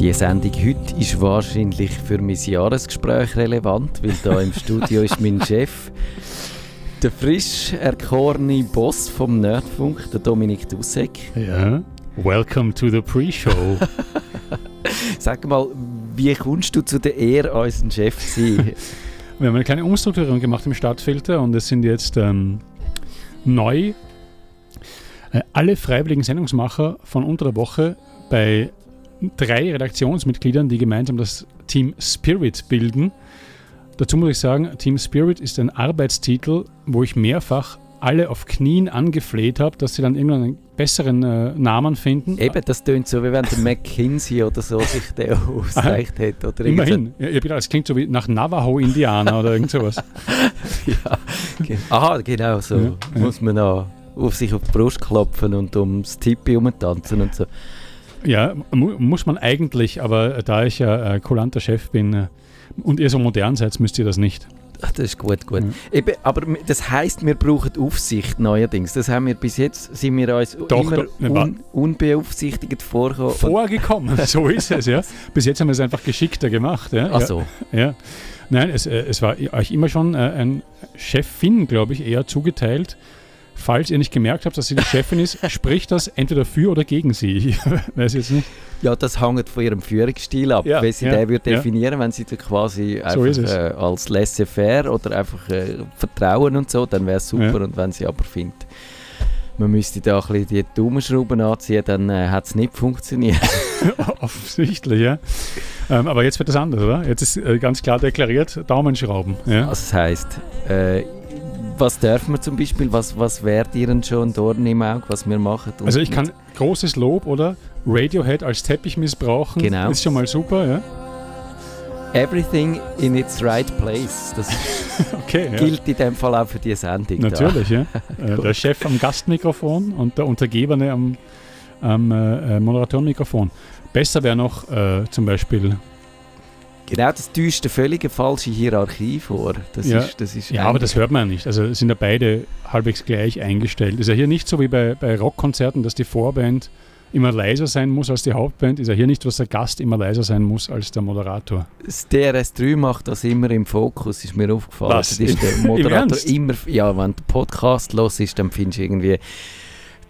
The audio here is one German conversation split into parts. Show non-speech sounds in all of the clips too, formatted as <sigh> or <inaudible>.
Die Sendung heute ist wahrscheinlich für mein Jahresgespräch relevant, weil da im Studio ist mein <laughs> Chef, der frisch erkorene Boss vom Nerdfunk, der Dominik Dussek. Ja, welcome to the Pre-Show. <laughs> Sag mal, wie kommst du zu der Ehre, unseren Chef zu sein? <laughs> Wir haben eine kleine Umstrukturierung gemacht im Stadtfilter und es sind jetzt ähm, neu äh, alle freiwilligen Sendungsmacher von unter der Woche bei drei Redaktionsmitgliedern, die gemeinsam das Team Spirit bilden. Dazu muss ich sagen, Team Spirit ist ein Arbeitstitel, wo ich mehrfach alle auf Knien angefleht habe, dass sie dann irgendwann einen besseren äh, Namen finden. Eben, das tönt so, wie wenn der McKinsey oder so sich der ausgereicht hätte. Oder Immerhin. Ja, es klingt so wie nach Navajo-Indianer oder irgend sowas. <laughs> ja, aha, genau so. Ja, muss man auch auf sich auf die Brust klopfen und ums Tippi umtanzen und so. Ja, mu muss man eigentlich, aber da ich ja äh, kulanter Chef bin äh, und ihr so modern seid, müsst ihr das nicht. Ach, das ist gut, gut. Mhm. Eben, aber das heißt, wir brauchen Aufsicht neuerdings. Das haben wir bis jetzt, sind wir uns Doch, immer doch, un, unbeaufsichtigt vorgekommen. Vorgekommen, <laughs> so ist es, ja. Bis jetzt haben wir es einfach geschickter gemacht. Ja. Ach so. Ja. ja. Nein, es, äh, es war euch immer schon äh, ein Chefin, glaube ich, eher zugeteilt falls ihr nicht gemerkt habt, dass sie die Chefin ist, <laughs> spricht das entweder für oder gegen sie. Ich weiß jetzt nicht. Ja, das hängt von ihrem Führungsstil ab, ja, wie sie ja, den würde definieren, ja. wenn sie quasi einfach so äh, als laissez-faire oder einfach äh, vertrauen und so, dann wäre es super. Ja. Und wenn sie aber findet, man müsste da ein bisschen die Daumenschrauben anziehen, dann äh, hat es nicht funktioniert. <laughs> Offensichtlich, ja. Ähm, aber jetzt wird das anders, oder? Jetzt ist äh, ganz klar deklariert, Daumenschrauben. Ja? Also das heisst, äh, was dürfen wir zum Beispiel? Was, was wäre dir denn schon Dorn im Auge, was wir machen? also ich kann großes Lob, oder? Radiohead als Teppich missbrauchen. Genau. Ist schon mal super, ja? Everything in its right place. Das <laughs> okay, gilt ja. in dem Fall auch für die Sendung. Natürlich, da. ja. <laughs> Äh, der Chef am Gastmikrofon und der Untergebene am, am äh, äh Moderatorenmikrofon. Besser wäre noch äh, zum Beispiel Genau, das täuscht eine völlig falsche Hierarchie vor. Das ja, ist, das ist ja aber das hört man ja nicht. Also sind ja beide halbwegs gleich eingestellt. Ist ja hier nicht so wie bei, bei Rockkonzerten, dass die Vorband immer leiser sein muss als die Hauptband. Ist ja hier nicht, dass der Gast immer leiser sein muss als der Moderator. Das DRS3 macht das immer im Fokus, ist mir aufgefallen. Was? Das ist der Moderator immer, ja, wenn der Podcast los ist, dann findest du irgendwie,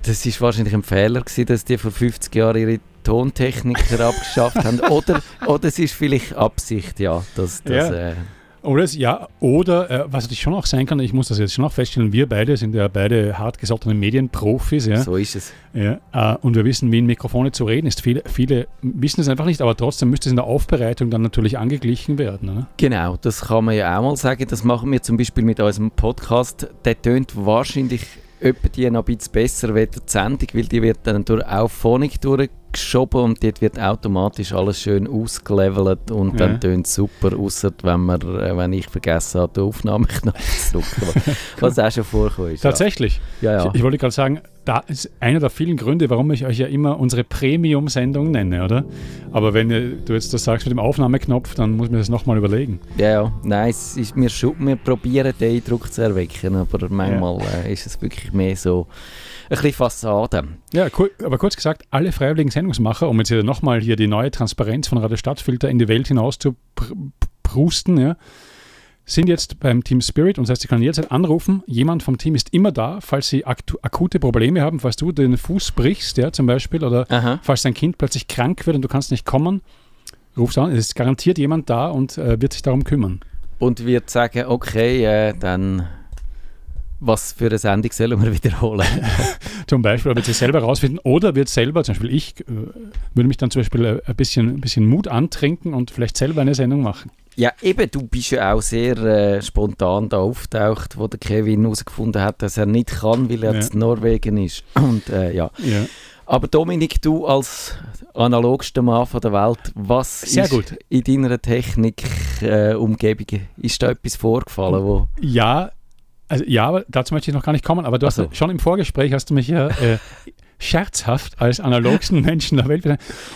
das ist wahrscheinlich ein Fehler gewesen, dass die vor 50 Jahren ihre Tontechniker abgeschafft haben. Oder, oder es ist vielleicht Absicht, ja. Dass, dass, ja. Äh, oder, es, ja, oder äh, was natürlich schon auch sein kann, ich muss das jetzt schon auch feststellen, wir beide sind ja beide hartgesottene Medienprofis. Ja. So ist es. Ja, äh, und wir wissen, wie in Mikrofone zu reden ist. Viele, viele wissen es einfach nicht, aber trotzdem müsste es in der Aufbereitung dann natürlich angeglichen werden. Oder? Genau, das kann man ja auch mal sagen. Das machen wir zum Beispiel mit unserem Podcast. Der tönt wahrscheinlich etwa die noch ein bisschen besser wie die Sendung, weil die wird dann durch Auphonic durch geschoben und dort wird automatisch alles schön ausgelevelt und ja. dann tönt es super, außer wenn, man, äh, wenn ich vergessen habe, den Aufnahmeknopf <laughs> zu drücken, was auch schon vorkommt. ist. Tatsächlich. Ja, ja. Ich, ich wollte gerade sagen, da ist einer der vielen Gründe, warum ich euch ja immer unsere Premium-Sendung nenne, oder? Aber wenn du jetzt das sagst mit dem Aufnahmeknopf, dann muss man das nochmal überlegen. Ja, ja. Nein, es ist, wir, wir probieren den Eindruck zu erwecken, aber manchmal ja. äh, ist es wirklich mehr so bisschen Fassade. Ja, cool, aber kurz gesagt, alle freiwilligen Sendungsmacher, um jetzt nochmal hier die neue Transparenz von Radio Stadtfilter in die Welt hinaus zu pr prusten, ja, sind jetzt beim Team Spirit und das heißt, Sie können jederzeit anrufen. Jemand vom Team ist immer da, falls Sie akute Probleme haben, falls du den Fuß brichst, ja, zum Beispiel, oder Aha. falls dein Kind plötzlich krank wird und du kannst nicht kommen. Rufst an, es ist garantiert jemand da und äh, wird sich darum kümmern. Und wird sagen, okay, äh, dann was für eine Sendung sollen wir <laughs> wiederholen? <laughs> zum Beispiel, wird sie selber herausfinden oder wird selber, zum Beispiel ich, äh, würde mich dann zum Beispiel äh, ein bisschen, ein bisschen Mut antrinken und vielleicht selber eine Sendung machen. Ja, eben, du bist ja auch sehr äh, spontan da auftaucht, wo der Kevin herausgefunden hat, dass er nicht kann, weil er ja. in Norwegen ist. <clears throat> Und äh, ja. ja. Aber Dominik, du als analogster Mann von der Welt, was Sehr ist gut. in deiner Technik-Umgebung, äh, ist da etwas vorgefallen? Wo ja, also ja, dazu möchte ich noch gar nicht kommen, aber du so. hast schon im Vorgespräch hast du mich ja äh, scherzhaft als analogsten <laughs> Menschen der Welt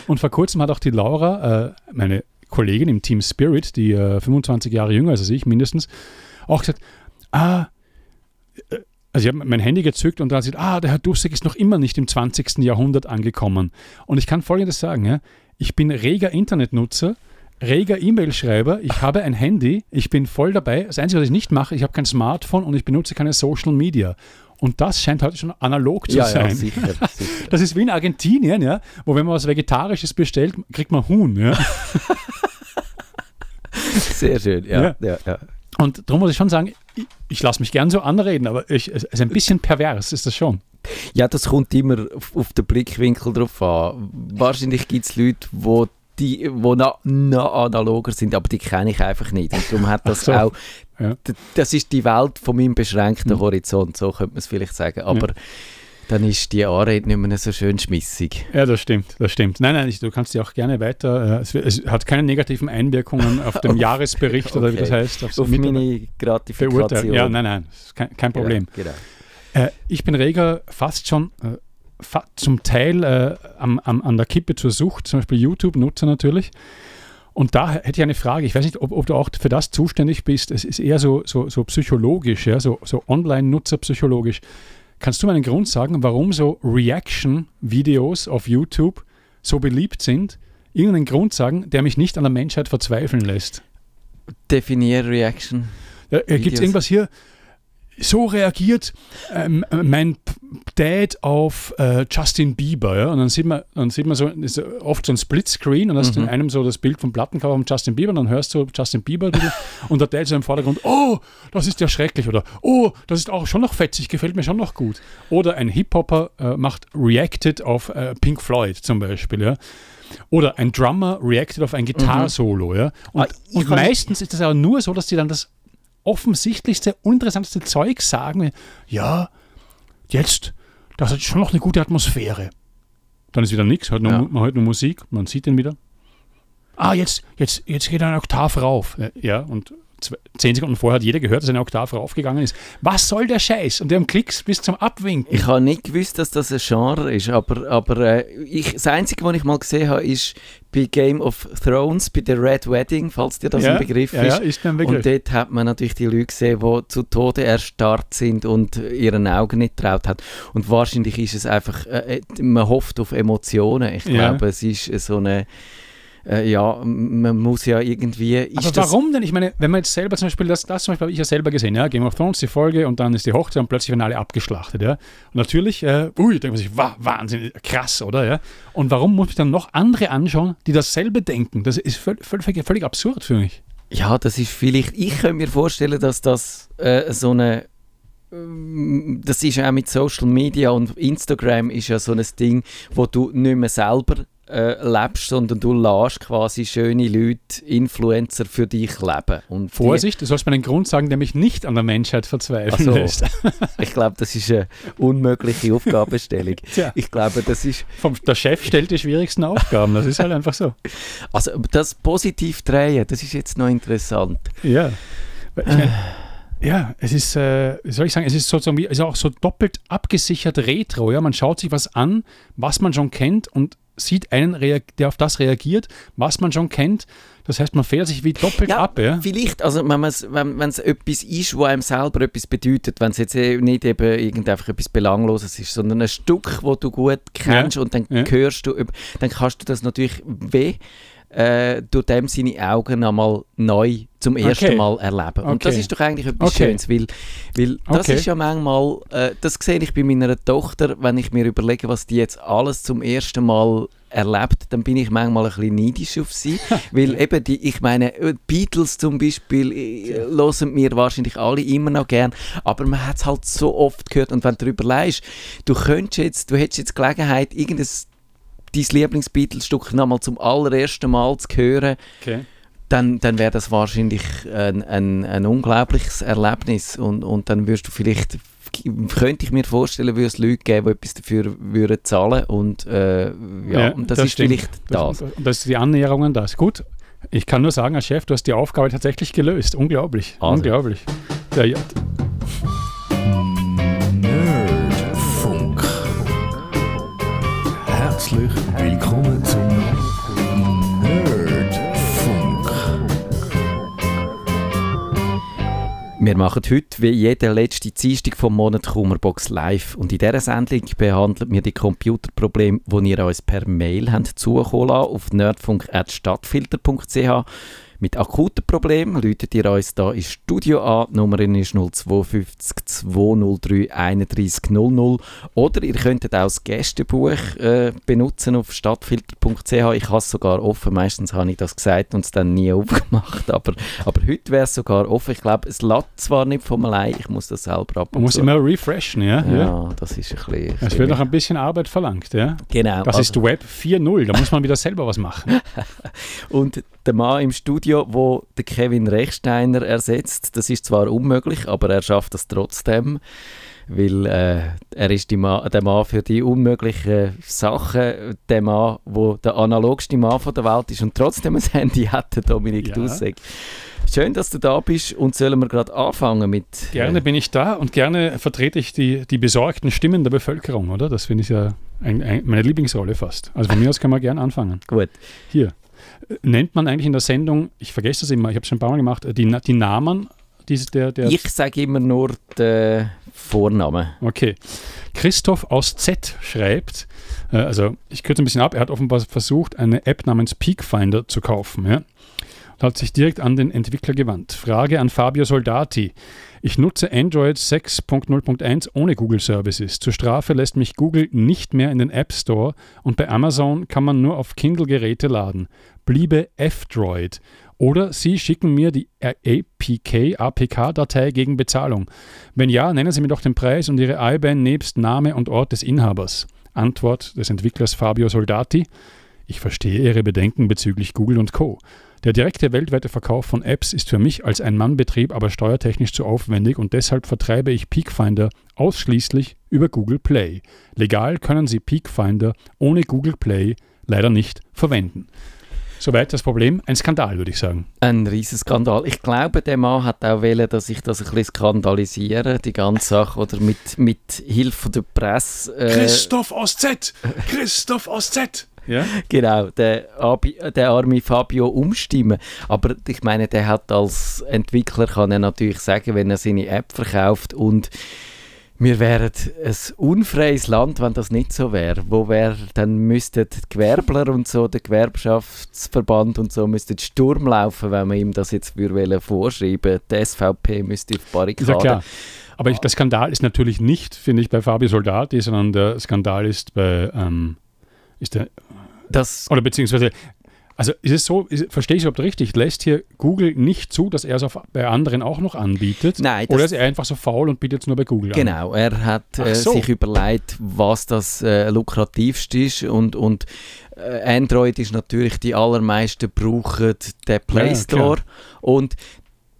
und vor kurzem hat auch die Laura, äh, meine Kollegin im Team Spirit, die äh, 25 Jahre jünger ist als ich mindestens, auch gesagt, ah, äh, also ich habe mein Handy gezückt und da sieht, ah, der Herr Dussek ist noch immer nicht im 20. Jahrhundert angekommen. Und ich kann Folgendes sagen, ja, ich bin reger Internetnutzer, reger E-Mail-Schreiber, ich habe ein Handy, ich bin voll dabei. Das Einzige, was ich nicht mache, ich habe kein Smartphone und ich benutze keine Social Media. Und das scheint heute schon analog zu ja, sein. ja, sicher, <laughs> sicher. Das ist wie in Argentinien, ja, wo wenn man was Vegetarisches bestellt, kriegt man Huhn. Ja. <laughs> Sehr schön, ja. Ja. ja. Und darum muss ich schon sagen, ich, ich lasse mich gern so anreden, aber ich, es ist ein bisschen pervers, ist das schon. Ja, das kommt immer auf, auf den Blickwinkel drauf an. Wahrscheinlich gibt es Leute, wo die wo noch, noch analoger sind, aber die kenne ich einfach nicht. Und darum hat das so. auch, Ja. das ist die Welt von meinem beschränkten Mhm. Horizont, so könnte man es vielleicht sagen. Aber dann ist die Anrede nicht mehr so schön schmissig. Ja, das stimmt, das stimmt. Nein, nein, du kannst sie auch gerne weiter. Äh, es, es hat keine negativen Einwirkungen auf den Auf- <laughs> Jahresbericht oder wie das okay. heißt. Auf Mitarbeiter- meine Gratifikation. Ja, nein, nein, kein, kein Problem. Genau, genau. Äh, ich bin reger fast schon äh, zum Teil äh, am, am, an der Kippe zur Sucht, zum Beispiel YouTube-Nutzer natürlich. Und da hätte ich eine Frage. Ich weiß nicht, ob, ob du auch für das zuständig bist. Es ist eher so, so, so psychologisch, ja, so, so online-Nutzer psychologisch. Kannst du mir einen Grund sagen, warum so Reaction-Videos auf YouTube so beliebt sind? Irgendeinen Grund sagen, der mich nicht an der Menschheit verzweifeln lässt. Definier Reaction. Äh, Gibt es irgendwas hier? So reagiert ähm, mein Dad auf äh, Justin Bieber, ja? Und dann sieht man, dann sieht man so, ist oft so ein Splitscreen und dann hast du in Mhm. einem so das Bild vom Plattencover von Justin Bieber und dann hörst du Justin Bieber <laughs> und der Dad so im Vordergrund, oh, das ist ja schrecklich oder oh, das ist auch schon noch fetzig, gefällt mir schon noch gut. Oder ein Hip-Hopper äh, macht Reacted auf äh, Pink Floyd zum Beispiel, ja. Oder ein Drummer reacted auf ein Gitarrensolo, ja. Und, Ah, und meistens ist das aber nur so, dass die dann das offensichtlichste, uninteressanteste Zeug sagen. Ja, jetzt, das hat schon noch eine gute Atmosphäre. Dann ist wieder nichts, hört nur, Ja. man hört nur Musik, man sieht den wieder. Ah, jetzt, jetzt, jetzt geht er eine Oktav rauf. Ja, und zehn Sekunden vorher hat jeder gehört, dass eine Oktav raufgegangen ist. Was soll der Scheiß? Und die haben Klicks bis zum Abwinken. Ich habe nicht gewusst, dass das ein Genre ist, aber, aber äh, ich, das Einzige, was ich mal gesehen habe, ist bei Game of Thrones, bei der Red Wedding, falls dir das ja, ein Begriff ja, ist. Ja, ist ein Begriff. Und dort hat man natürlich die Leute gesehen, die zu Tode erstarrt sind und ihren Augen nicht traut haben. Und wahrscheinlich ist es einfach, äh, äh, man hofft auf Emotionen. Ich glaube, es ist so eine, äh, ja, man muss ja irgendwie... Aber warum denn? Ich meine, wenn man jetzt selber zum Beispiel, das, das zum Beispiel habe ich ja selber gesehen, ja, Game of Thrones, die Folge und dann ist die Hochzeit und plötzlich werden alle abgeschlachtet, ja. Und natürlich, äh, ui, denkt man sich, wa, Wahnsinn, krass, oder, ja. Und warum muss ich dann noch andere anschauen, die dasselbe denken? Das ist völlig, völlig, völlig absurd für mich. Ja, das ist vielleicht. Ich könnte mir vorstellen, dass das äh, so eine. Das ist ja auch mit Social Media und Instagram ist ja so ein Ding, wo du nicht mehr selber äh, lebst, sondern du lässt quasi schöne Leute, Influencer für dich leben. Und Vorsicht, du sollst mir einen Grund sagen, der mich nicht an der Menschheit verzweifeln so. lässt. <laughs> Ich glaube, das ist eine unmögliche Aufgabenstellung. <laughs> Tja. Ich glaube, das ist. Vom, der Chef stellt die schwierigsten Aufgaben, das ist halt einfach so. Also, das positiv drehen, das ist jetzt noch interessant. Ja. Ich meine, <sighs> ja, es ist, äh, soll ich sagen, es ist sozusagen wie, ist auch so doppelt abgesichert retro. Ja? Man schaut sich was an, was man schon kennt und sieht einen, der auf das reagiert, was man schon kennt. Das heißt, man fährt sich wie doppelt Ja, ab. Ja? Vielleicht, also wenn es etwas ist, wo einem selber etwas bedeutet, wenn es jetzt eh nicht eben irgend einfach etwas Belangloses ist, sondern ein Stück, wo du gut kennst und dann ja. hörst du, dann kannst du das natürlich weh äh, durch dem seine Augen einmal neu zum ersten Okay. Mal erleben. Und Okay. das ist doch eigentlich etwas Okay. Schönes, weil, weil das ist ja manchmal, äh, das sehe ich bei meiner Tochter, wenn ich mir überlege, was die jetzt alles zum ersten Mal erlebt, dann bin ich manchmal ein bisschen neidisch auf sie, <laughs> weil eben die, ich meine, äh, Beatles zum Beispiel äh, hören mir wahrscheinlich alle immer noch gern, aber man hat es halt so oft gehört und wenn du darüber leist, du könntest jetzt, du hättest jetzt Gelegenheit, irgendein dein Lieblings-Beatles-Stück nochmal zum allerersten Mal zu hören, Okay. dann, dann wäre das wahrscheinlich ein, ein, ein unglaubliches Erlebnis und, und dann würdest du vielleicht, könnte ich mir vorstellen, würde es Leute geben, die etwas dafür würden zahlen und äh, ja, und das, ist stimmt. vielleicht das. Das, das ist die Annäherung an das. Gut, ich kann nur sagen, als Chef, du hast die Aufgabe tatsächlich gelöst. Unglaublich. Also. Unglaublich. Der, ja, Herzlich willkommen zum Nerdfunk. Wir machen heute wie jede letzte Dienstag vom Monat Kummerbox live. Und in dieser Sendung behandeln wir die Computerprobleme, die ihr uns per Mail habt zukommen lassen, auf nerdfunk.stadtfilter.ch. Mit akuten Problemen läutet ihr uns hier ins Studio an. Die Nummer ist 052 203 31 00. Oder ihr könntet auch das Gästebuch äh, benutzen auf stadtfilter.ch. Ich habe es sogar offen. Meistens habe ich das gesagt und es dann nie <laughs> aufgemacht. Aber, aber heute wäre es sogar offen. Ich glaube, es lädt zwar nicht von allein, ich muss das selber ab. Man muss immer refreshen, ja? Ja, das ist ein bisschen. Es wird noch ein bisschen Arbeit verlangt, ja? Genau. Das ist Web 4.0, da muss man wieder selber was machen. <laughs> Und der Mann im Studio, wo der Kevin Rechsteiner ersetzt, das ist zwar unmöglich, aber er schafft das trotzdem, weil äh, er ist Ma der Mann für die unmöglichen Sachen, der Mann, wo der analogste Mann von der Welt ist und trotzdem ein Handy hat, der Dominik Ja. Dussek. Schön, dass du da bist und sollen wir gerade anfangen mit... Gerne bin ich da und gerne vertrete ich die, die besorgten Stimmen der Bevölkerung, oder? Das finde ich ja ein, ein, meine Lieblingsrolle fast. Also von mir aus kann man gerne anfangen. Gut, Hier. Nennt man eigentlich in der Sendung, ich vergesse das immer, ich habe es schon ein paar Mal gemacht, äh, die, die Namen diese, der, der ich sage immer nur den Vornamen. Okay. Christoph aus Z schreibt, äh, also ich kürze ein bisschen ab, er hat offenbar versucht, eine App namens Peakfinder zu kaufen. Ja? Und hat sich direkt an den Entwickler gewandt. Frage an Fabio Soldati. Ich nutze Android 6.0.1 ohne Google Services. Zur Strafe lässt mich Google nicht mehr in den App Store und bei Amazon kann man nur auf Kindle-Geräte laden. Bliebe F-Droid. Oder Sie schicken mir die APK, APK-Datei gegen Bezahlung. Wenn ja, nennen Sie mir doch den Preis und Ihre IBAN nebst Name und Ort des Inhabers. Antwort des Entwicklers Fabio Soldati. Ich verstehe Ihre Bedenken bezüglich Google und Co. Der direkte weltweite Verkauf von Apps ist für mich als Ein-Mann-Betrieb aber steuertechnisch zu aufwendig und deshalb vertreibe ich Peakfinder ausschließlich über Google Play. Legal können Sie Peakfinder ohne Google Play leider nicht verwenden. Soweit das Problem. Ein Skandal, würde ich sagen. Ein riesen Skandal. Ich glaube, der Mann hat auch wollen, dass ich das ein bisschen skandalisiere, die ganze Sache, oder mit, mit Hilfe der Presse. Äh, aus Z! Christoph aus Z! Ja? <laughs> Genau, der, der arme Fabio umstimmen. Aber ich meine, der hat als Entwickler, kann er natürlich sagen, wenn er seine App verkauft und wir wären ein unfreies Land, wenn das nicht so wäre. Wo wäre, dann müssten die Gewerbler und so, der Gewerkschaftsverband und so, müssten Sturm laufen, wenn man ihm das jetzt würde vorschreiben Die SVP müsste auf Barrikaden. ja. Aber ich, der Skandal ist natürlich nicht, finde ich, bei Fabio Soldati, sondern der Skandal ist bei, ähm, ist der, Das oder beziehungsweise, also ist es so, ist, verstehe ich es überhaupt richtig, lässt hier Google nicht zu, dass er es auf, bei anderen auch noch anbietet? Nein, Oder ist er einfach so faul und bietet es nur bei Google an? Genau, er hat äh, so. sich überlegt, was das äh, lukrativste ist und, und äh, Android ist natürlich die allermeisten brauchen den Play Ja, Store und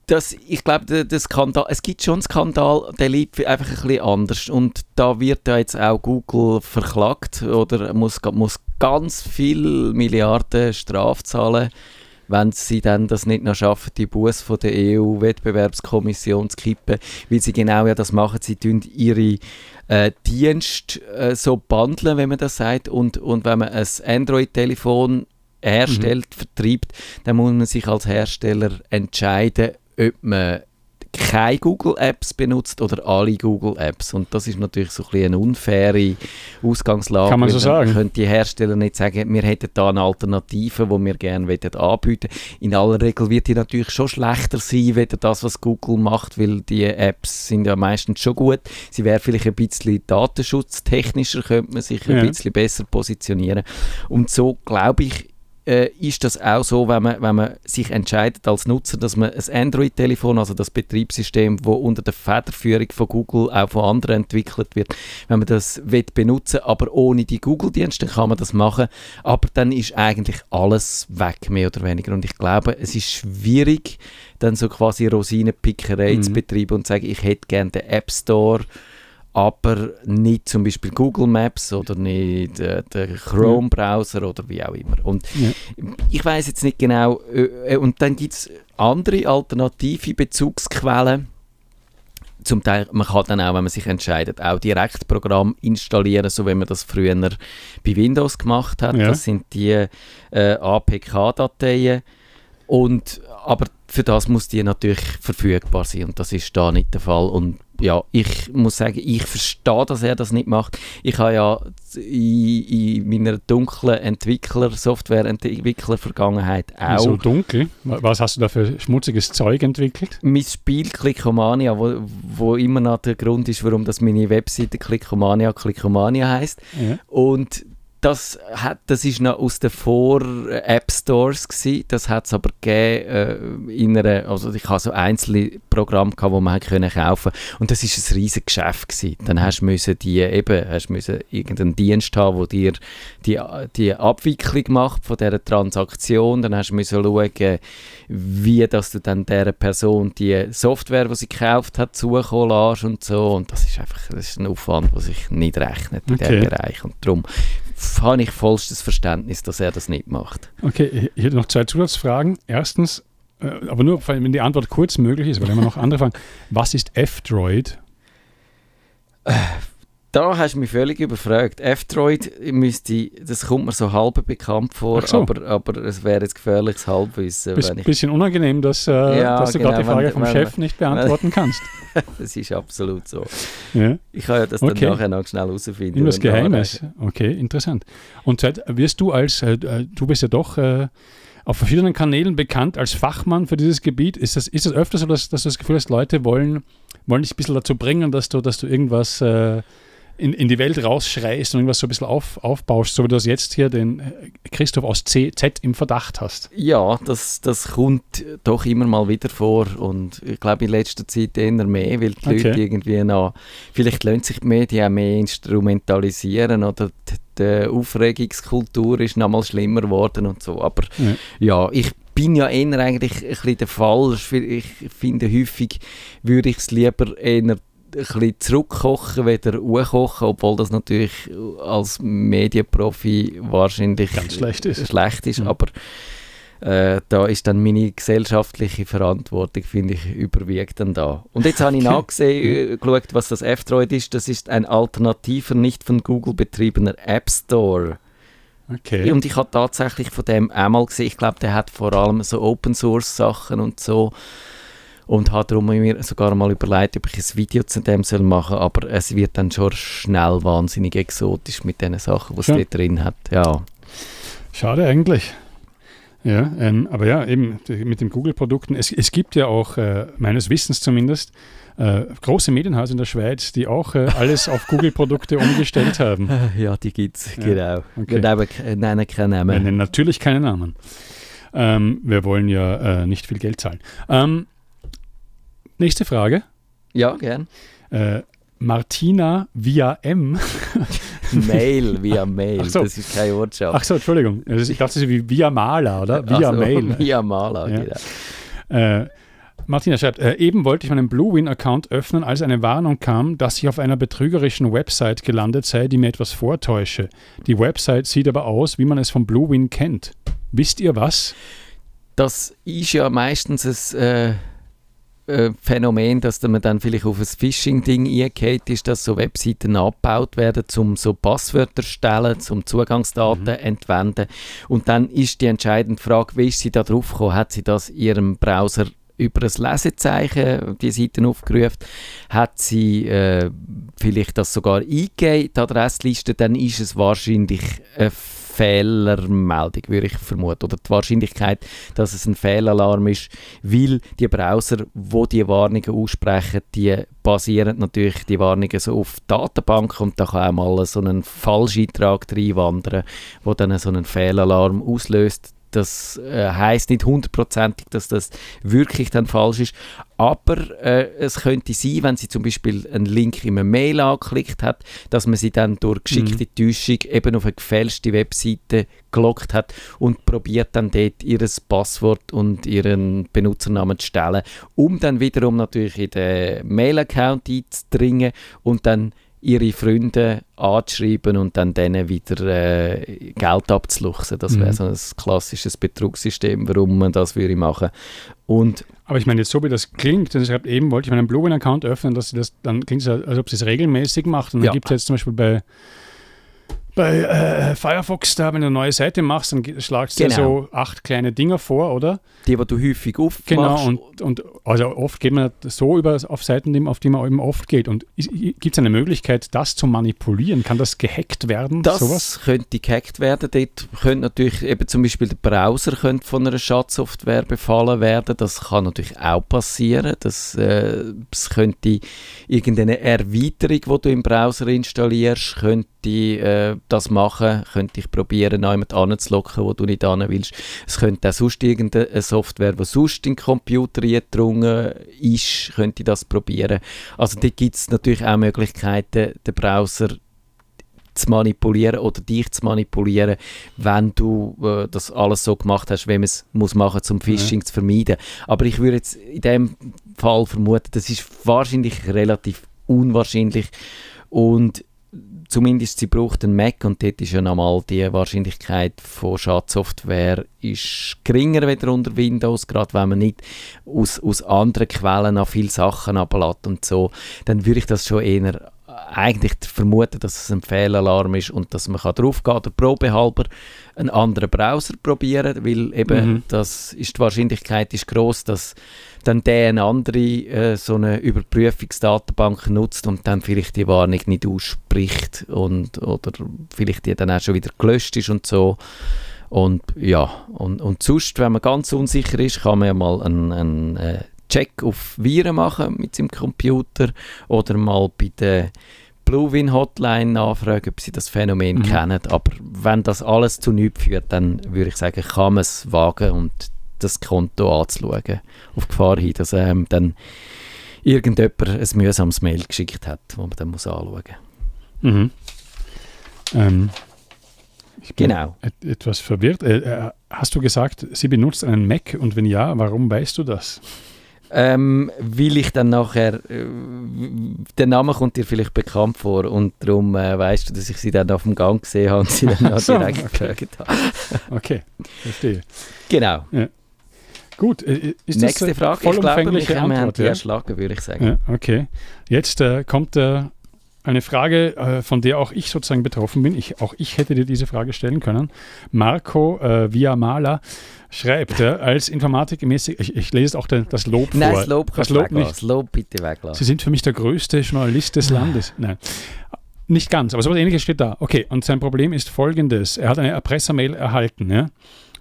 das, ich glaube, der, der Skandal, es gibt schon einen Skandal, der liegt einfach ein bisschen anders. Und da wird ja jetzt auch Google verklagt oder muss, muss ganz viel Milliarden Strafe zahlen, wenn sie dann das nicht noch schaffen, die Buß von der EU-Wettbewerbskommission zu kippen, weil sie genau ja das machen, sie tun ihre äh, Dienste äh, so bundeln, wenn man das sagt, und, und wenn man ein Android-Telefon herstellt, vertreibt, dann muss man sich als Hersteller entscheiden, ob man keine Google-Apps benutzt oder alle Google-Apps. Und das ist natürlich so ein bisschen eine unfaire Ausgangslage. Kann man so sagen. Können die Hersteller nicht sagen, wir hätten da eine Alternative, die wir gerne anbieten In aller Regel wird die natürlich schon schlechter sein, weder das, was Google macht, weil die Apps sind ja meistens schon gut. Sie wäre vielleicht ein bisschen datenschutztechnischer, könnte man sich Ja. ein bisschen besser positionieren. Und so glaube ich, äh, ist das auch so, wenn man, wenn man sich entscheidet als Nutzer, dass man ein Android-Telefon, also das Betriebssystem, wo unter der Federführung von Google auch von anderen entwickelt wird, wenn man das will benutzen, aber ohne die Google-Dienste, kann man das machen. Aber dann ist eigentlich alles weg, mehr oder weniger. Und ich glaube, es ist schwierig, dann so quasi Rosinenpickerei Mhm. zu betreiben und zu sagen, ich hätte gerne den App Store aber nicht zum Beispiel Google Maps oder nicht äh, der Chrome-Browser oder wie auch immer. Und Ja. ich weiß jetzt nicht genau, äh, äh, und dann gibt es andere alternative Bezugsquellen. Zum Teil, man kann dann auch, wenn man sich entscheidet, auch direkt Programm installieren, so wie man das früher bei Windows gemacht hat. Ja. Das sind die äh, APK-Dateien. Und, aber für das muss die natürlich verfügbar sein und das ist da nicht der Fall. Und ja, ich muss sagen, ich verstehe, dass er das nicht macht. Ich habe ja in, in meiner dunklen Entwickler, Software-Entwickler-Vergangenheit auch So dunkel. Was hast du da für schmutziges Zeug entwickelt? mein Spiel Clickomania, wo, wo immer noch der Grund ist, warum das meine Webseite Clickomania Clickomania heißt. Ja. Und das, hat, das ist noch aus den Vor-App Stores gewesen. Das hat es aber gegeben, äh, in einer, also ich habe so einzelne Programme gehabt, die man können kaufen und das ist ein riesiges Geschäft gewesen. Dann hast du müssen die eben, hast müssen irgendeinen Dienst haben, der dir die, die Abwicklung macht von dieser Transaktion. Dann hast du müssen schauen, wie dass du dann dieser Person die Software, die sie gekauft hat, zukommen lässt und so. Und das ist einfach das ist ein Aufwand, der sich nicht rechnet in Okay. diesem Bereich. Und darum habe ich vollstes Verständnis, dass er das nicht macht. Okay, ich hätte noch zwei Zusatzfragen. Erstens, äh, aber nur, wenn die Antwort kurz möglich ist, weil immer noch andere fragen. <laughs> Was ist F-Droid? Da hast du mich völlig überfragt. F-Droid müsste, das kommt mir so halb bekannt vor, so. aber, aber es wäre jetzt gefährliches Halbwissen. Ist ein bisschen unangenehm, dass, äh, Ja, dass du genau, gerade die Frage wenn- vom wenn- Chef nicht beantworten kannst. <laughs> das ist absolut so. Ja. Ich kann ja das Okay. dann nachher noch schnell herausfinden. Und nachreichen. Geheimes. Okay, interessant. Und zweit, wirst du als, äh, äh, du bist ja doch äh, auf verschiedenen Kanälen bekannt als Fachmann für dieses Gebiet. Ist das, ist das öfter so, dass, dass du das Gefühl hast, Leute wollen, wollen dich ein bisschen dazu bringen, dass du, dass du irgendwas äh, in, in die Welt rausschreist und irgendwas so ein bisschen auf, aufbaust, so wie du das jetzt hier den äh, Christoph aus CZ im Verdacht hast? Ja, das, das kommt doch immer mal wieder vor und ich glaube in letzter Zeit eher mehr, weil die Okay. Leute irgendwie noch, vielleicht lassen sich die Medien auch mehr instrumentalisieren oder die, die Aufregungskultur ist noch mal schlimmer geworden und so, aber Ja. ja, ich bin ja eher eigentlich ein bisschen der Fall, ich finde häufig würde ich es lieber eher bisschen zurückkochen, weder hochkochen, obwohl das natürlich als Medienprofi wahrscheinlich Ganz schlecht ist. schlecht ist Mhm. aber äh, da ist dann meine gesellschaftliche Verantwortung, finde ich, überwiegt dann da. Und jetzt habe ich nachgesehen, äh, geschaut, was das F-Droid ist. Das ist ein alternativer, nicht von Google betriebener App Store. Okay. Und ich habe tatsächlich von dem einmal gesehen, ich glaube, der hat vor allem so Open-Source-Sachen und so. Und habe darum mir sogar mal überlegt, ob ich ein Video zu dem soll machen aber es wird dann schon schnell wahnsinnig exotisch mit den Sachen, die es Schon. dort drin hat. Ja. Schade eigentlich. Ja, ähm, aber ja, eben mit den Google-Produkten. Es, es gibt ja auch, äh, meines Wissens zumindest, äh, große Medienhäuser in der Schweiz, die auch äh, alles auf <laughs> Google-Produkte umgestellt haben. Ja, die gibt es, Ja, genau. okay. Wir nennen, ke- nennen keinen Wir Namen. nennen natürlich keine Namen. Ähm, wir wollen ja äh, nicht viel Geld zahlen. Ähm, nächste Frage. Ja, gern. Äh, Martina via M. <laughs> Mail, via Mail. Ach so. Das ist keine Ortschaft. Ach so, Entschuldigung. Ich dachte, das ist wie via Maler, oder? Via Ach so, Mail. <laughs> Via Maler, Ja. genau. Äh, Martina schreibt, äh, eben wollte ich meinen Bluewin-Account öffnen, als eine Warnung kam, dass ich auf einer betrügerischen Website gelandet sei, die mir etwas vortäusche. Die Website sieht aber aus, wie man es vom Bluewin kennt. Wisst ihr was? Das ist ja meistens ein äh, äh, Phänomen, dass man dann vielleicht auf ein Phishing-Ding eingeht ist, dass so Webseiten abgebaut werden, um so Passwörter stellen, um Zugangsdaten entwenden. Und dann ist die entscheidende Frage, wie ist sie da drauf gekommen? Hat sie das in ihrem Browser über ein Lesezeichen die Seiten aufgerufen? Hat sie äh, vielleicht das sogar eingegeben, die Adressliste? Dann ist es wahrscheinlich eine Fehlermeldung, würde ich vermuten. Oder die Wahrscheinlichkeit, dass es ein Fehlalarm ist, weil die Browser, wo die Warnungen aussprechen, die basieren natürlich die Warnungen so auf Datenbanken und da kann auch mal so ein Falscheintrag reinwandern, wo dann so einen Fehlalarm auslöst. Das äh, heißt nicht hundertprozentig, dass das wirklich dann falsch ist, aber äh, es könnte sein, wenn sie zum Beispiel einen Link in einer Mail angeklickt hat, dass man sie dann durch geschickte Täuschung eben auf eine gefälschte Webseite gelockt hat und probiert dann dort ihr Passwort und ihren Benutzernamen zu stellen, um dann wiederum natürlich in den Mail-Account einzudringen und dann ihre Freunde anzuschreiben und dann denen wieder äh, Geld abzuluchsen. Das wäre Mhm. so ein klassisches Betrugssystem, warum man das würde machen. Und Aber ich meine, jetzt so wie das klingt, sie schreibt eben, wollte ich meinen Bluewin-Account öffnen, dass sie das, dann klingt es, als ob sie es regelmäßig macht. Und dann Ja. gibt es jetzt zum Beispiel bei, bei äh, Firefox, da, wenn du eine neue Seite machst, dann schlagst du Genau. so acht kleine Dinger vor, oder? Die, die du häufig aufmachst. Genau, und, und also oft geht man so über, auf Seiten, auf die man eben oft geht. Und gibt es eine Möglichkeit, das zu manipulieren? Kann das gehackt werden? Das sowas? könnte gehackt werden. Dort könnte natürlich eben zum Beispiel der Browser könnte von einer Schadsoftware befallen werden. Das kann natürlich auch passieren. Das, äh, es könnte irgendeine Erweiterung, die du im Browser installierst, könnte äh, das machen. Könnte ich probieren, jemand anzulocken, wo du nicht hin willst. Es könnte auch sonst irgendeine Software, die sonst in den Computer eingedrungen ist, könnte das probieren. Also dort gibt es natürlich auch Möglichkeiten, den Browser zu manipulieren oder dich zu manipulieren, wenn du äh, das alles so gemacht hast, wie man es muss machen, um Phishing zu vermeiden. Aber ich würde jetzt in dem Fall vermuten, das ist wahrscheinlich relativ unwahrscheinlich und zumindest sie braucht einen Mac und dort ist ja nochmal die Wahrscheinlichkeit von Schadsoftware ist geringer wieder unter Windows, gerade wenn man nicht aus, aus anderen Quellen an viele Sachen ablädt und so, dann würde ich das schon eher eigentlich vermuten, dass es ein Fehlalarm ist und dass man kann draufgehen oder probehalber einen anderen Browser probieren, weil eben Mhm. das ist die Wahrscheinlichkeit ist groß, dass dann der eine andere äh, so eine Überprüfungsdatenbank nutzt und dann vielleicht die Warnung nicht ausspricht und oder vielleicht die dann auch schon wieder gelöscht ist und so. Und ja, und, und sonst, wenn man ganz unsicher ist, kann man ja mal einen, einen äh, Check auf Viren machen mit seinem Computer oder mal bei der Bluewin Hotline nachfragen, ob sie das Phänomen Mhm. kennen. Aber wenn das alles zu nichts führt, dann würde ich sagen, kann man es wagen und das Konto anzuschauen. Auf Gefahr hin, dass ähm, dann irgendjemand ein mühsames Mail geschickt hat, das man dann muss anschauen muss. Mhm. Ähm, ich bin Genau. et etwas verwirrt. Äh, äh, hast du gesagt, sie benutzt einen Mac und wenn ja, warum weißt du das? Ähm, will ich dann nachher, äh, der Name kommt dir vielleicht bekannt vor und darum äh, weißt du, dass ich sie dann auf dem Gang gesehen habe und sie dann <laughs> auch so, direkt okay. gefragt habe. Okay, verstehe. Genau. Gut, äh, ist Nächste das Frage. Ich glaube, wir vollumfängliche haben Antwort? die Ja? erschlagen, würde ich sagen. Ja, okay. Jetzt äh, kommt äh, eine Frage, äh, von der auch ich sozusagen betroffen bin. Ich, auch ich hätte dir diese Frage stellen können. Marco äh, Viamala schreibt, äh, als informatikmäßig, ich, ich lese auch den, das Lob Nein, vor. das Lob das Lob nicht. Das Lob bitte weglassen. Sie sind für mich der größte Journalist des Landes. Nein. Nicht ganz, aber so etwas ähnliches steht da. Okay, und sein Problem ist folgendes. Er hat eine Erpressermail erhalten, ja.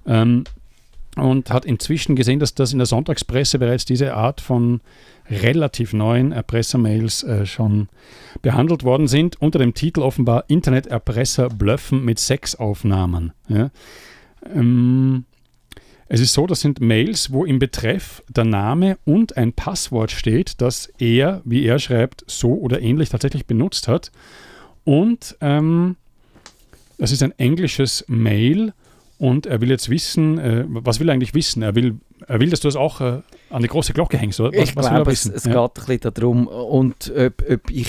Ähm, und hat inzwischen gesehen, dass das in der Sonntagspresse bereits diese Art von relativ neuen Erpressermails äh, schon behandelt worden sind, unter dem Titel offenbar Interneterpresser blöffen mit Sexaufnahmen. Ja. Ähm, es ist so, das sind Mails, wo im Betreff der Name und ein Passwort steht, das er, wie er schreibt, so oder ähnlich tatsächlich benutzt hat. Und ähm, das ist ein englisches Mail und er will jetzt wissen, äh, was will er eigentlich wissen? Er will, er will dass du das auch äh, an die große Glocke hängst, oder? Was, ich was glaube, es, es Ja. geht ein bisschen darum, und ob, ob ich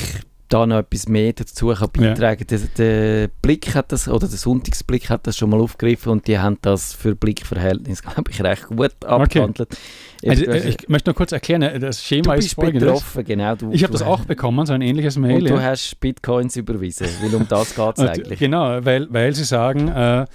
da noch etwas mehr dazu kann beitragen kann. Der, der Blick hat das, oder der Sonntagsblick hat das schon mal aufgegriffen und die haben das für Blickverhältnis, <laughs> glaube ich, recht gut abgehandelt. Also, Du äh, hast- ich möchte nur kurz erklären, äh, das Schema ist folgendes. betroffen, genau. Du, Ich habe das auch bekommen, so ein ähnliches Mail. Und du ja. hast Bitcoins überwiesen, weil um das <laughs> geht es eigentlich. Genau, weil, weil sie sagen, äh,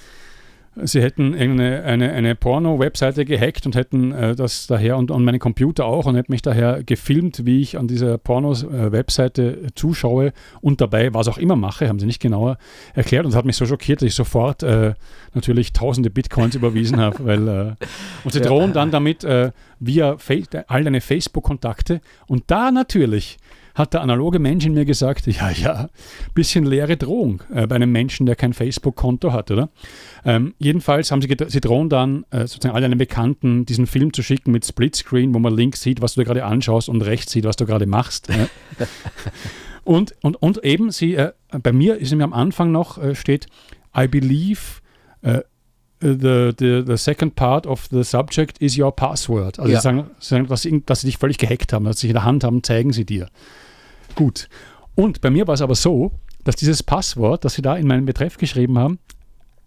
sie hätten irgendeine eine, eine Porno-Webseite gehackt und hätten äh, das daher und, und meinen Computer auch und hätten mich daher gefilmt, wie ich an dieser Porno-Webseite zuschaue und dabei was auch immer mache, haben sie nicht genauer erklärt und es hat mich so schockiert, dass ich sofort äh, natürlich tausende Bitcoins überwiesen habe, <laughs> weil äh, und sie drohen dann damit äh, via Fa all deine Facebook-Kontakte und da natürlich hat der analoge Mensch in mir gesagt, <laughs> ja, ja, bisschen leere Drohung äh, bei einem Menschen, der kein Facebook-Konto hat, oder? Ähm, jedenfalls haben sie, sie drohen dann äh, sozusagen all deinen Bekannten diesen Film zu schicken mit Splitscreen, wo man links sieht, was du dir gerade anschaust und rechts sieht, was du gerade machst. Ja. <laughs> und, und, und eben, sie, äh, bei mir ist mir am Anfang noch äh, steht, I believe äh, the, the, the second part of the subject is your password. Also Ja. sie sagen, sie sagen dass, sie, dass sie dich völlig gehackt haben, dass sie in der Hand haben, zeigen sie dir. Gut. Und bei mir war es aber so, dass dieses Passwort, das sie da in meinen Betreff geschrieben haben,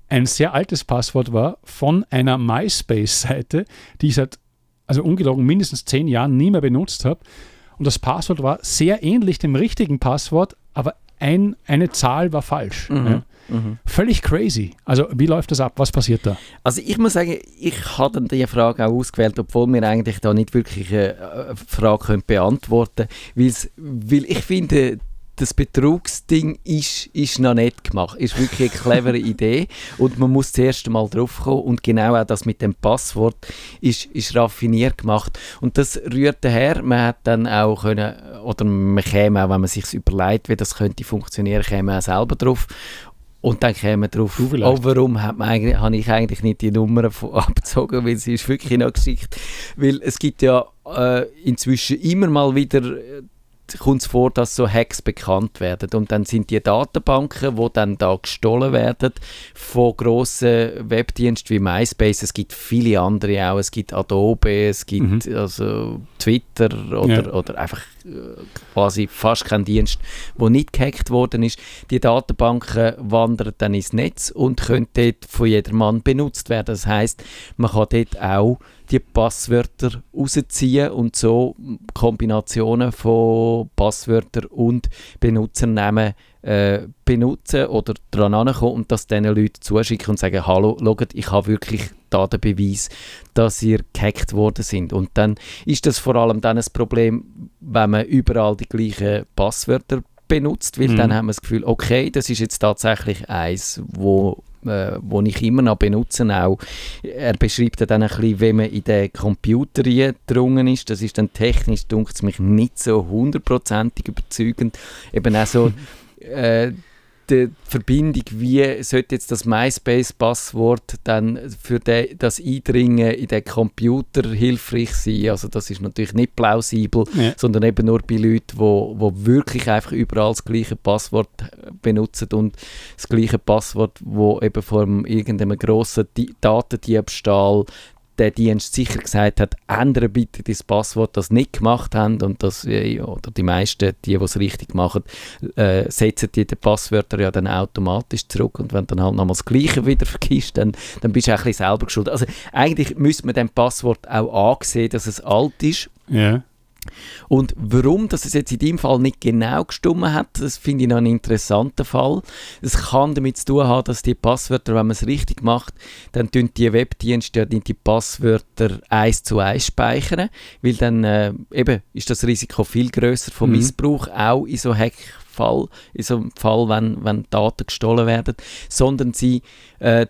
ein sehr altes Passwort war von einer MySpace-Seite, die ich seit, also ungelogen, mindestens zehn Jahren nie mehr benutzt habe. Und das Passwort war sehr ähnlich dem richtigen Passwort, aber ein, eine Zahl war falsch. Mhm. Ja. Mhm. Völlig crazy. Also wie läuft das ab? Was passiert da? Also ich muss sagen, ich habe dann diese Frage auch ausgewählt, obwohl wir eigentlich da nicht wirklich eine äh, Frage können beantworten können, weil ich finde, das Betrugsding ist, ist noch nicht gemacht. Ist wirklich eine clevere <laughs> Idee und man muss zuerst mal drauf kommen und genau auch das mit dem Passwort ist, ist raffiniert gemacht und das rührt daher, man hat dann auch können, oder man käme auch, wenn man sich überlegt, wie das könnte funktionieren, käme man auch selber drauf und dann käme man drauf, oh, warum hat man eigentlich, habe ich eigentlich nicht die Nummer von <laughs> abgezogen, weil sie ist wirklich noch geschickt. Weil es gibt ja äh, inzwischen immer mal wieder, äh, kommt es vor, dass so Hacks bekannt werden. Und dann sind die Datenbanken, die dann da gestohlen werden von grossen Webdiensten wie MySpace. Es gibt viele andere auch. Es gibt Adobe, es gibt also Twitter oder, Ja. oder einfach äh, quasi fast kein Dienst, wo nicht gehackt worden ist. Die Datenbanken wandern dann ins Netz und können dort von jedermann benutzt werden. Das heißt, man kann dort auch die Passwörter rausziehen und so Kombinationen von Passwörtern und Benutzernamen äh, benutzen oder dran ankommen und das diesen Leuten zuschicken und sagen, hallo, schaut, ich habe wirklich da den Beweis, dass ihr gehackt worden sind. Und dann ist das vor allem dann ein Problem, wenn man überall die gleichen Passwörter benutzt, weil Mhm. dann haben wir das Gefühl, okay, das ist jetzt tatsächlich eins, wo äh, wo ich immer noch benutze auch. Er beschreibt dann ein bisschen, wie man in den Computer gedrungen ist. Das ist dann technisch, dunkt es mich, nicht so hundertprozentig überzeugend. Eben auch so <laughs> äh, die Verbindung, wie sollte jetzt das MySpace-Passwort dann für de, das Eindringen in den Computer hilfreich sein? Also das ist natürlich nicht plausibel, Ja. sondern eben nur bei Leuten, wo, wo wirklich einfach überall das gleiche Passwort äh, benutzen und das gleiche Passwort, wo eben vor einem- irgendeinem grossen Di Datendiebstahl der Dienst sicher gesagt hat, ändere bitte das Passwort, das nicht gemacht haben und das, äh, oder die meisten, die, die es richtig machen, äh, setzen die die Passwörter ja dann automatisch zurück und wenn du dann halt nochmal das Gleiche wieder vergisst, dann, dann bist du auch ein bisschen selber geschuldet. Also eigentlich müsste man dem Passwort auch ansehen, dass es alt ist Ja. Und warum dass es jetzt in deinem Fall nicht genau gestimmt hat, das finde ich noch einen interessanten Fall. Es kann damit zu tun haben, dass die Passwörter, wenn man es richtig macht, dann tun die Webdienste die Passwörter eins zu eins speichern, weil dann äh, eben ist das Risiko viel größer von Mhm. Missbrauch, auch in so Hackfall, in so einem Fall, wenn, wenn Daten gestohlen werden, sondern sie äh,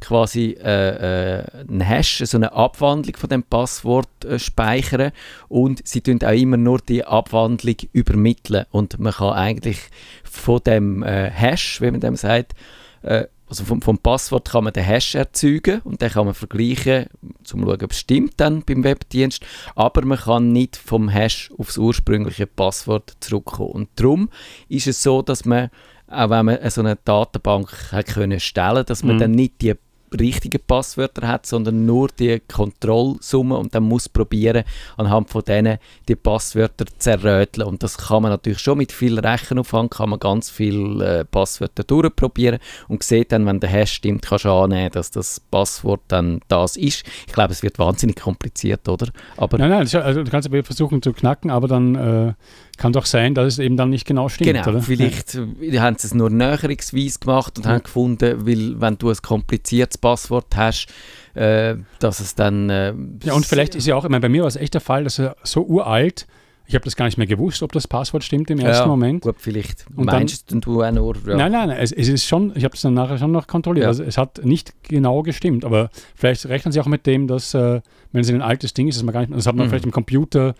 quasi äh, äh, einen Hash, so eine Abwandlung von dem Passwort äh, speichern und sie tun auch immer nur die Abwandlung übermitteln. Und man kann eigentlich von dem äh, Hash, wie man dem sagt, äh, also vom, vom Passwort kann man den Hash erzeugen und den kann man vergleichen, um zu schauen, ob es stimmt dann beim Webdienst, aber man kann nicht vom Hash aufs ursprüngliche Passwort zurückkommen. Und darum ist es so, dass man, auch wenn man so eine Datenbank hat können stellen, dass man Mhm. dann nicht die richtigen Passwörter hat, sondern nur die Kontrollsumme und dann muss probieren, anhand von denen die Passwörter zu erröteln. Und das kann man natürlich schon mit viel Rechenaufwand, kann man ganz viele äh, Passwörter durchprobieren und sieht dann, wenn der Hash stimmt, kannst du annehmen, dass das Passwort dann das ist. Ich glaube, es wird wahnsinnig kompliziert, oder? Aber Nein, nein, also du kannst aber versuchen zu knacken, aber dann äh, kann doch sein, dass es eben dann nicht genau stimmt, Genau, oder? vielleicht äh, haben sie es nur näherungsweise gemacht und Ja. haben gefunden, weil wenn du ein kompliziertes Passwort hast, äh, dass es dann... Äh, Ja, und vielleicht ist ja auch, ich meine, bei mir war es echt der Fall, dass er so uralt, ich habe das gar nicht mehr gewusst, ob das Passwort stimmt im ersten ja, Moment. Gut, vielleicht Und dann- meinst du auch nur... Ja. Nein, nein, nein, es, es ist schon, ich habe es dann nachher schon noch kontrolliert. Ja. Also es hat nicht genau gestimmt, aber vielleicht rechnen sie auch mit dem, dass, äh, wenn es ein altes Ding ist, dass man gar nicht, das hat man Mhm. vielleicht im Computer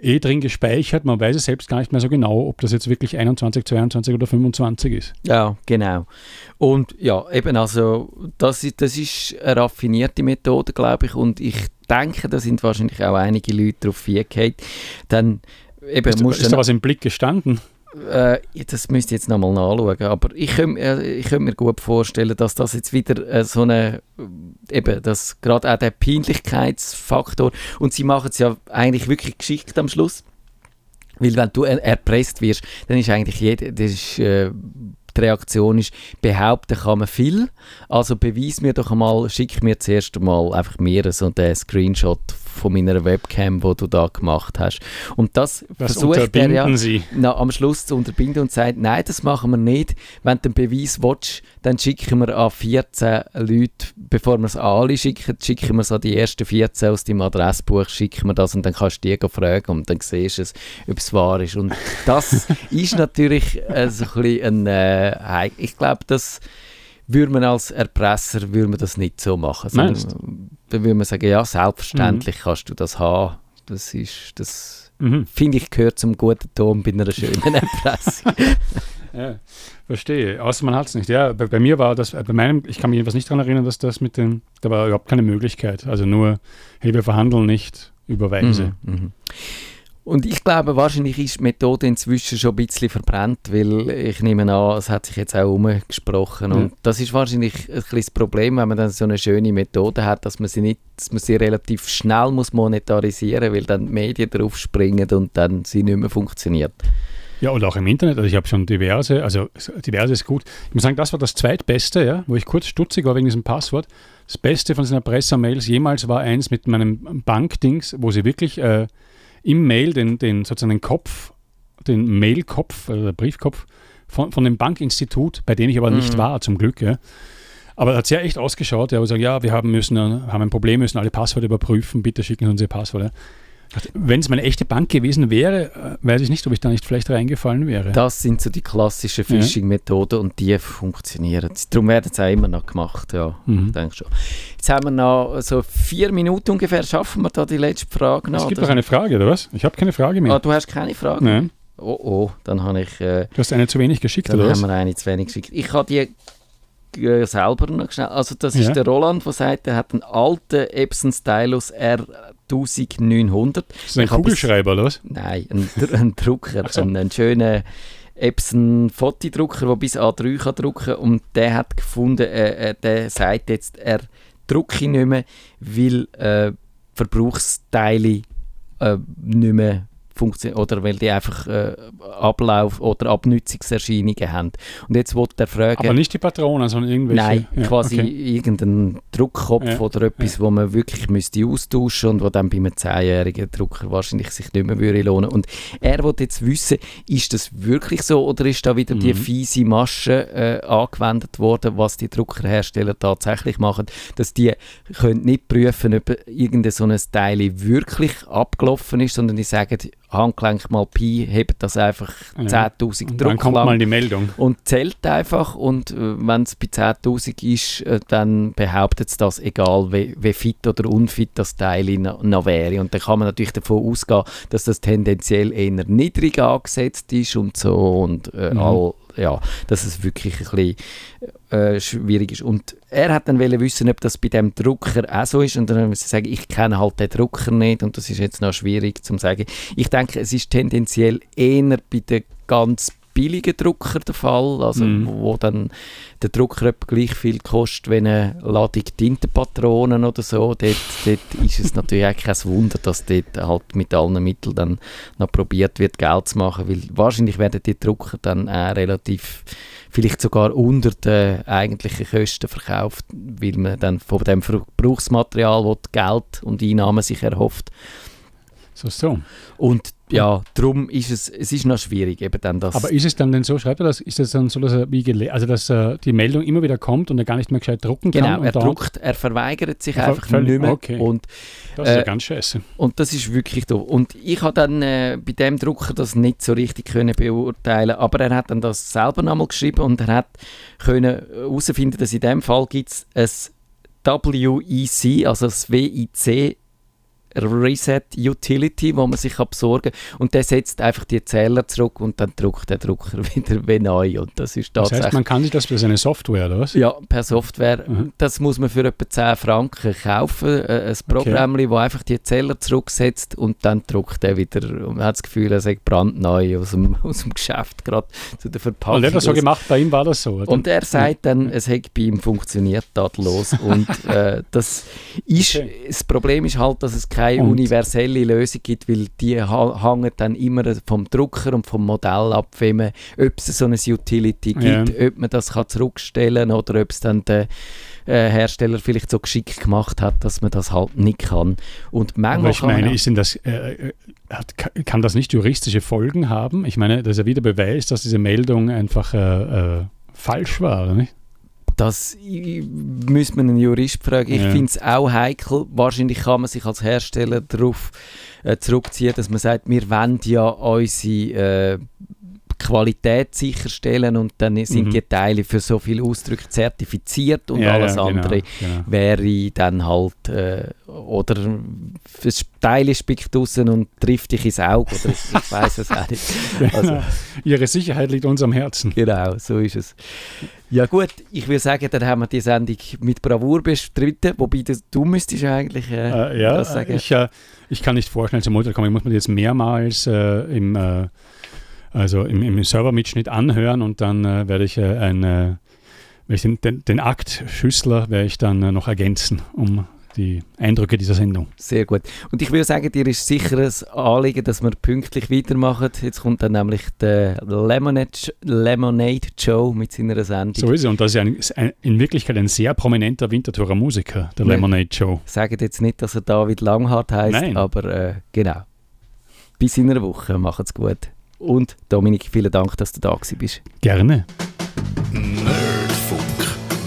eh drin gespeichert, man weiß es selbst gar nicht mehr so genau, ob das jetzt wirklich 21, 22 oder 25 ist. Ja, genau. Und ja, eben also, das ist, das ist eine raffinierte Methode, glaube ich, und ich denke, da sind wahrscheinlich auch einige Leute darauf hingehauen. Dann eben Ist, musst ist da was im Blick gestanden? Äh, das müsste ich jetzt nochmal nachschauen, aber ich könnte äh, ich könnte mir gut vorstellen, dass das jetzt wieder äh, so eine, äh, eben, dass gerade auch der Peinlichkeitsfaktor, und sie machen es ja eigentlich wirklich geschickt am Schluss, weil wenn du er erpresst wirst, dann ist eigentlich jeder, das ist, äh, die Reaktion ist, behaupten kann man viel, also beweis mir doch einmal, schick mir zuerst einmal einfach mir so einen Screenshot von meiner Webcam, wo du da gemacht hast. Und das, Das versucht er ja Sie. na, am Schluss zu unterbinden und sagt, nein, das machen wir nicht. Wenn du den Beweis willst, dann schicken wir an 14 Leute, bevor wir es an alle schicken, schicken wir es an die ersten 14 aus deinem Adressbuch, schicken wir das und dann kannst du die fragen und dann siehst du es, ob es wahr ist. Und das <laughs> ist natürlich äh, so ein bisschen ein, äh, heik- ich glaube, das würde man als Erpresser würde man das nicht so machen. Meinst Dann würde man sagen, ja, selbstverständlich kannst du das haben. Das ist, das Mhm. finde ich, gehört zum guten Ton bei einer schönen Erpressung. <laughs> <laughs> Ja, verstehe. Außer man hat es nicht. Ja, bei, bei mir war das, äh, bei meinem, ich kann mich jedenfalls nicht daran erinnern, dass das mit dem, da war überhaupt keine Möglichkeit. Also nur, hey, wir verhandeln nicht, überweise. Mhm, mhm. Und ich glaube, wahrscheinlich ist die Methode inzwischen schon ein bisschen verbrannt, weil ich nehme an, es hat sich jetzt auch umgesprochen. Ja. Und das ist wahrscheinlich ein das Problem, wenn man dann so eine schöne Methode hat, dass man sie nicht, dass man sie relativ schnell muss monetarisieren, weil dann die Medien drauf springen und dann sie nicht mehr funktioniert. Ja, und auch im Internet. Also ich habe schon diverse, also diverse ist gut. Ich muss sagen, das war das zweitbeste, ja, wo ich kurz stutzig war wegen diesem Passwort. Das Beste von diesen Erpresser-Mails jemals war eins mit meinem Bankdings, wo sie wirklich äh, im Mail den, den sozusagen den Kopf, den Mailkopf, äh, der Briefkopf von, von dem Bankinstitut, bei dem ich aber nicht Mhm. war, zum Glück, ja. Aber hat sehr echt ausgeschaut, ja, wo sie sagen, ja, wir haben, müssen, äh, haben ein Problem, müssen alle Passwörter überprüfen, bitte schicken Sie uns Ihr Passwort. Ja. Wenn es meine echte Bank gewesen wäre, äh, weiß ich nicht, ob ich da nicht vielleicht reingefallen wäre. Das sind so die klassischen Phishing-Methoden und die funktionieren. Darum werden sie auch immer noch gemacht, ja. Mhm. Ich denke schon. Jetzt haben wir noch so vier Minuten ungefähr. Schaffen wir da die letzte Frage noch? Es gibt oder? noch eine Frage, oder was? Ich habe keine Frage mehr. Ah, du hast keine Frage? Nein, Oh, oh, dann habe ich, äh, du hast eine zu wenig geschickt, dann oder haben was? wir eine zu wenig geschickt. Ich habe die äh, selber noch schnell. Also das ist Ja. der Roland, der sagt, er hat einen alten Epson Stylus R1900. Das ist ein ich hab Kugelschreiber, oder was? Nein, ein, ein Drucker, <laughs> ein, ein schöner Epson Fotodrucker, der bis A3 kann drucken und der hat gefunden, äh, äh, der sagt jetzt, er drucke nicht mehr, weil äh, Verbrauchsteile äh, nicht mehr funktionieren oder weil die einfach äh, Ablauf- oder Abnützungserscheinungen haben. Und jetzt wollte er fragen, Aber nicht die Patronen, sondern irgendwelche. Nein, Ja, quasi okay. irgendein Druckkopf Ja, oder etwas, wo man wirklich müsste austauschen und wo dann bei einem 10-jährigen Drucker wahrscheinlich sich nicht mehr würde lohnen. Und er wollte jetzt wissen, ist das wirklich so oder ist da wieder die Mhm. fiese Masche äh, angewendet worden, was die Druckerhersteller tatsächlich machen, dass die können nicht prüfen, ob irgendein so ein Teil wirklich abgelaufen ist, sondern die sagen, Handgelenk mal Pi, hebt das einfach Ja. 10'000 Und dann kommt Druck mal die Meldung. und zählt einfach und äh, wenn es bei 10'000 ist, äh, dann behauptet es das, egal wie, wie fit oder unfit das Teil noch, noch wäre. Und dann kann man natürlich davon ausgehen, dass das tendenziell eher niedrig angesetzt ist und so und äh, Mhm. all, ja, dass es wirklich ein bisschen äh, schwierig ist. Und er hat dann wissen, ob das bei dem Drucker auch so ist und dann muss ich sagen, ich kenne halt den Drucker nicht und das ist jetzt noch schwierig zu sagen. Ich denke, es ist tendenziell eher bei den ganz billigen Drucker der Fall, also Mhm. wo, dann der Drucker gleich viel kostet wie eine Ladung Tintenpatronen oder so. Dort, dort ist es natürlich auch kein Wunder, dass dort halt mit allen Mitteln dann noch probiert wird, Geld zu machen, weil wahrscheinlich werden die Drucker dann auch relativ vielleicht sogar unter den eigentlichen Kosten verkauft, weil man dann von dem Verbrauchsmaterial, wo Geld und Einnahmen sich erhofft. So, so. Und ja, darum ist es, es ist noch schwierig, eben dann das... Aber ist es dann denn so, schreibt er das, ist es dann so, dass er wie also dass äh, die Meldung immer wieder kommt und er gar nicht mehr gescheit drucken kann? Genau, er druckt, er verweigert sich Er einfach völlig- nicht mehr. okay. Und, Das ist ja äh, ganz scheiße. und das ist wirklich doof. Und ich habe dann äh, bei dem Drucker das nicht so richtig können beurteilen aber er hat dann das selber nochmal geschrieben und er hat können herausfinden, dass in dem Fall gibt es ein WEC, also das WIC Reset Utility, wo man sich besorgen kann. Und der setzt einfach die Zähler zurück und dann druckt der Drucker <laughs> wieder wie neu. Und das ist Das heißt, man kann sich das für seine Software, oder was? Ja, per Software. Mhm. Das muss man für etwa 10 Franken kaufen. Äh, ein Programm, das einfach die Zähler zurücksetzt und dann druckt er wieder. Und man hat das Gefühl, er sei brandneu aus dem, <laughs> aus dem Geschäft, gerade zu der Verpackung. Und er hat das so gemacht, bei ihm war das so. Oder? und er sagt dann, es hat bei ihm funktioniert tadellos. <laughs> und äh, das ist, Okay. das Problem ist halt, dass es keine keine Und- universelle Lösung gibt, weil die hängen dann immer vom Drucker und vom Modell ab, wenn man, ob es so eine Utility gibt, Ja. ob man das kann zurückstellen oder ob es dann der äh, Hersteller vielleicht so geschickt gemacht hat, dass man das halt nicht kann. Und Aber manchmal ich kann man meine, auch- ist denn das, äh, äh, hat, ka- kann das nicht juristische Folgen haben? Ich meine, das ist ja wieder Beweis, dass diese Meldung einfach äh, äh, falsch war, oder nicht? Das müsste man einen Jurist fragen. Ich Ja. finde es auch heikel. Wahrscheinlich kann man sich als Hersteller darauf äh, zurückziehen, dass man sagt, wir wollen ja unsere äh, Qualität sicherstellen und dann sind Mhm. die Teile für so viele Ausdrücke zertifiziert und Ja, alles ja, genau, andere genau. wäre dann halt äh, oder das Teil ist spickt draussen und trifft dich ins Auge oder ich, weiß es auch nicht. <laughs> Also, Ihre Sicherheit liegt uns am Herzen. Genau, so ist es. Ja gut, ich würde sagen, dann haben wir die Sendung mit Bravour bestritten, wobei das, du müsstest eigentlich äh, Äh, ja, das sagen. ich, äh, ich kann nicht vorschnell zum Urteil kommen. Ich muss mir das jetzt mehrmals äh, im, äh, also im, im Servermitschnitt anhören und dann äh, werde ich, äh, ein, den, den, den Akt Schüssler werde ich dann noch ergänzen, um die Eindrücke dieser Sendung. Sehr gut. Und ich würde sagen, dir ist sicher ein Anliegen, dass wir pünktlich weitermachen. Jetzt kommt dann nämlich der Lemonade, Lemonade Joe mit seiner Sendung. So ist es. Und das ist ein, ein, in Wirklichkeit ein sehr prominenter Winterthurer Musiker, der Ja. Lemonade Joe. Sagt jetzt nicht, dass er David Langhardt heißt, Nein. aber äh, genau. Bis in einer Woche. Macht's gut. Und Dominik, vielen Dank, dass du da bist. Gerne. Nerdfunk.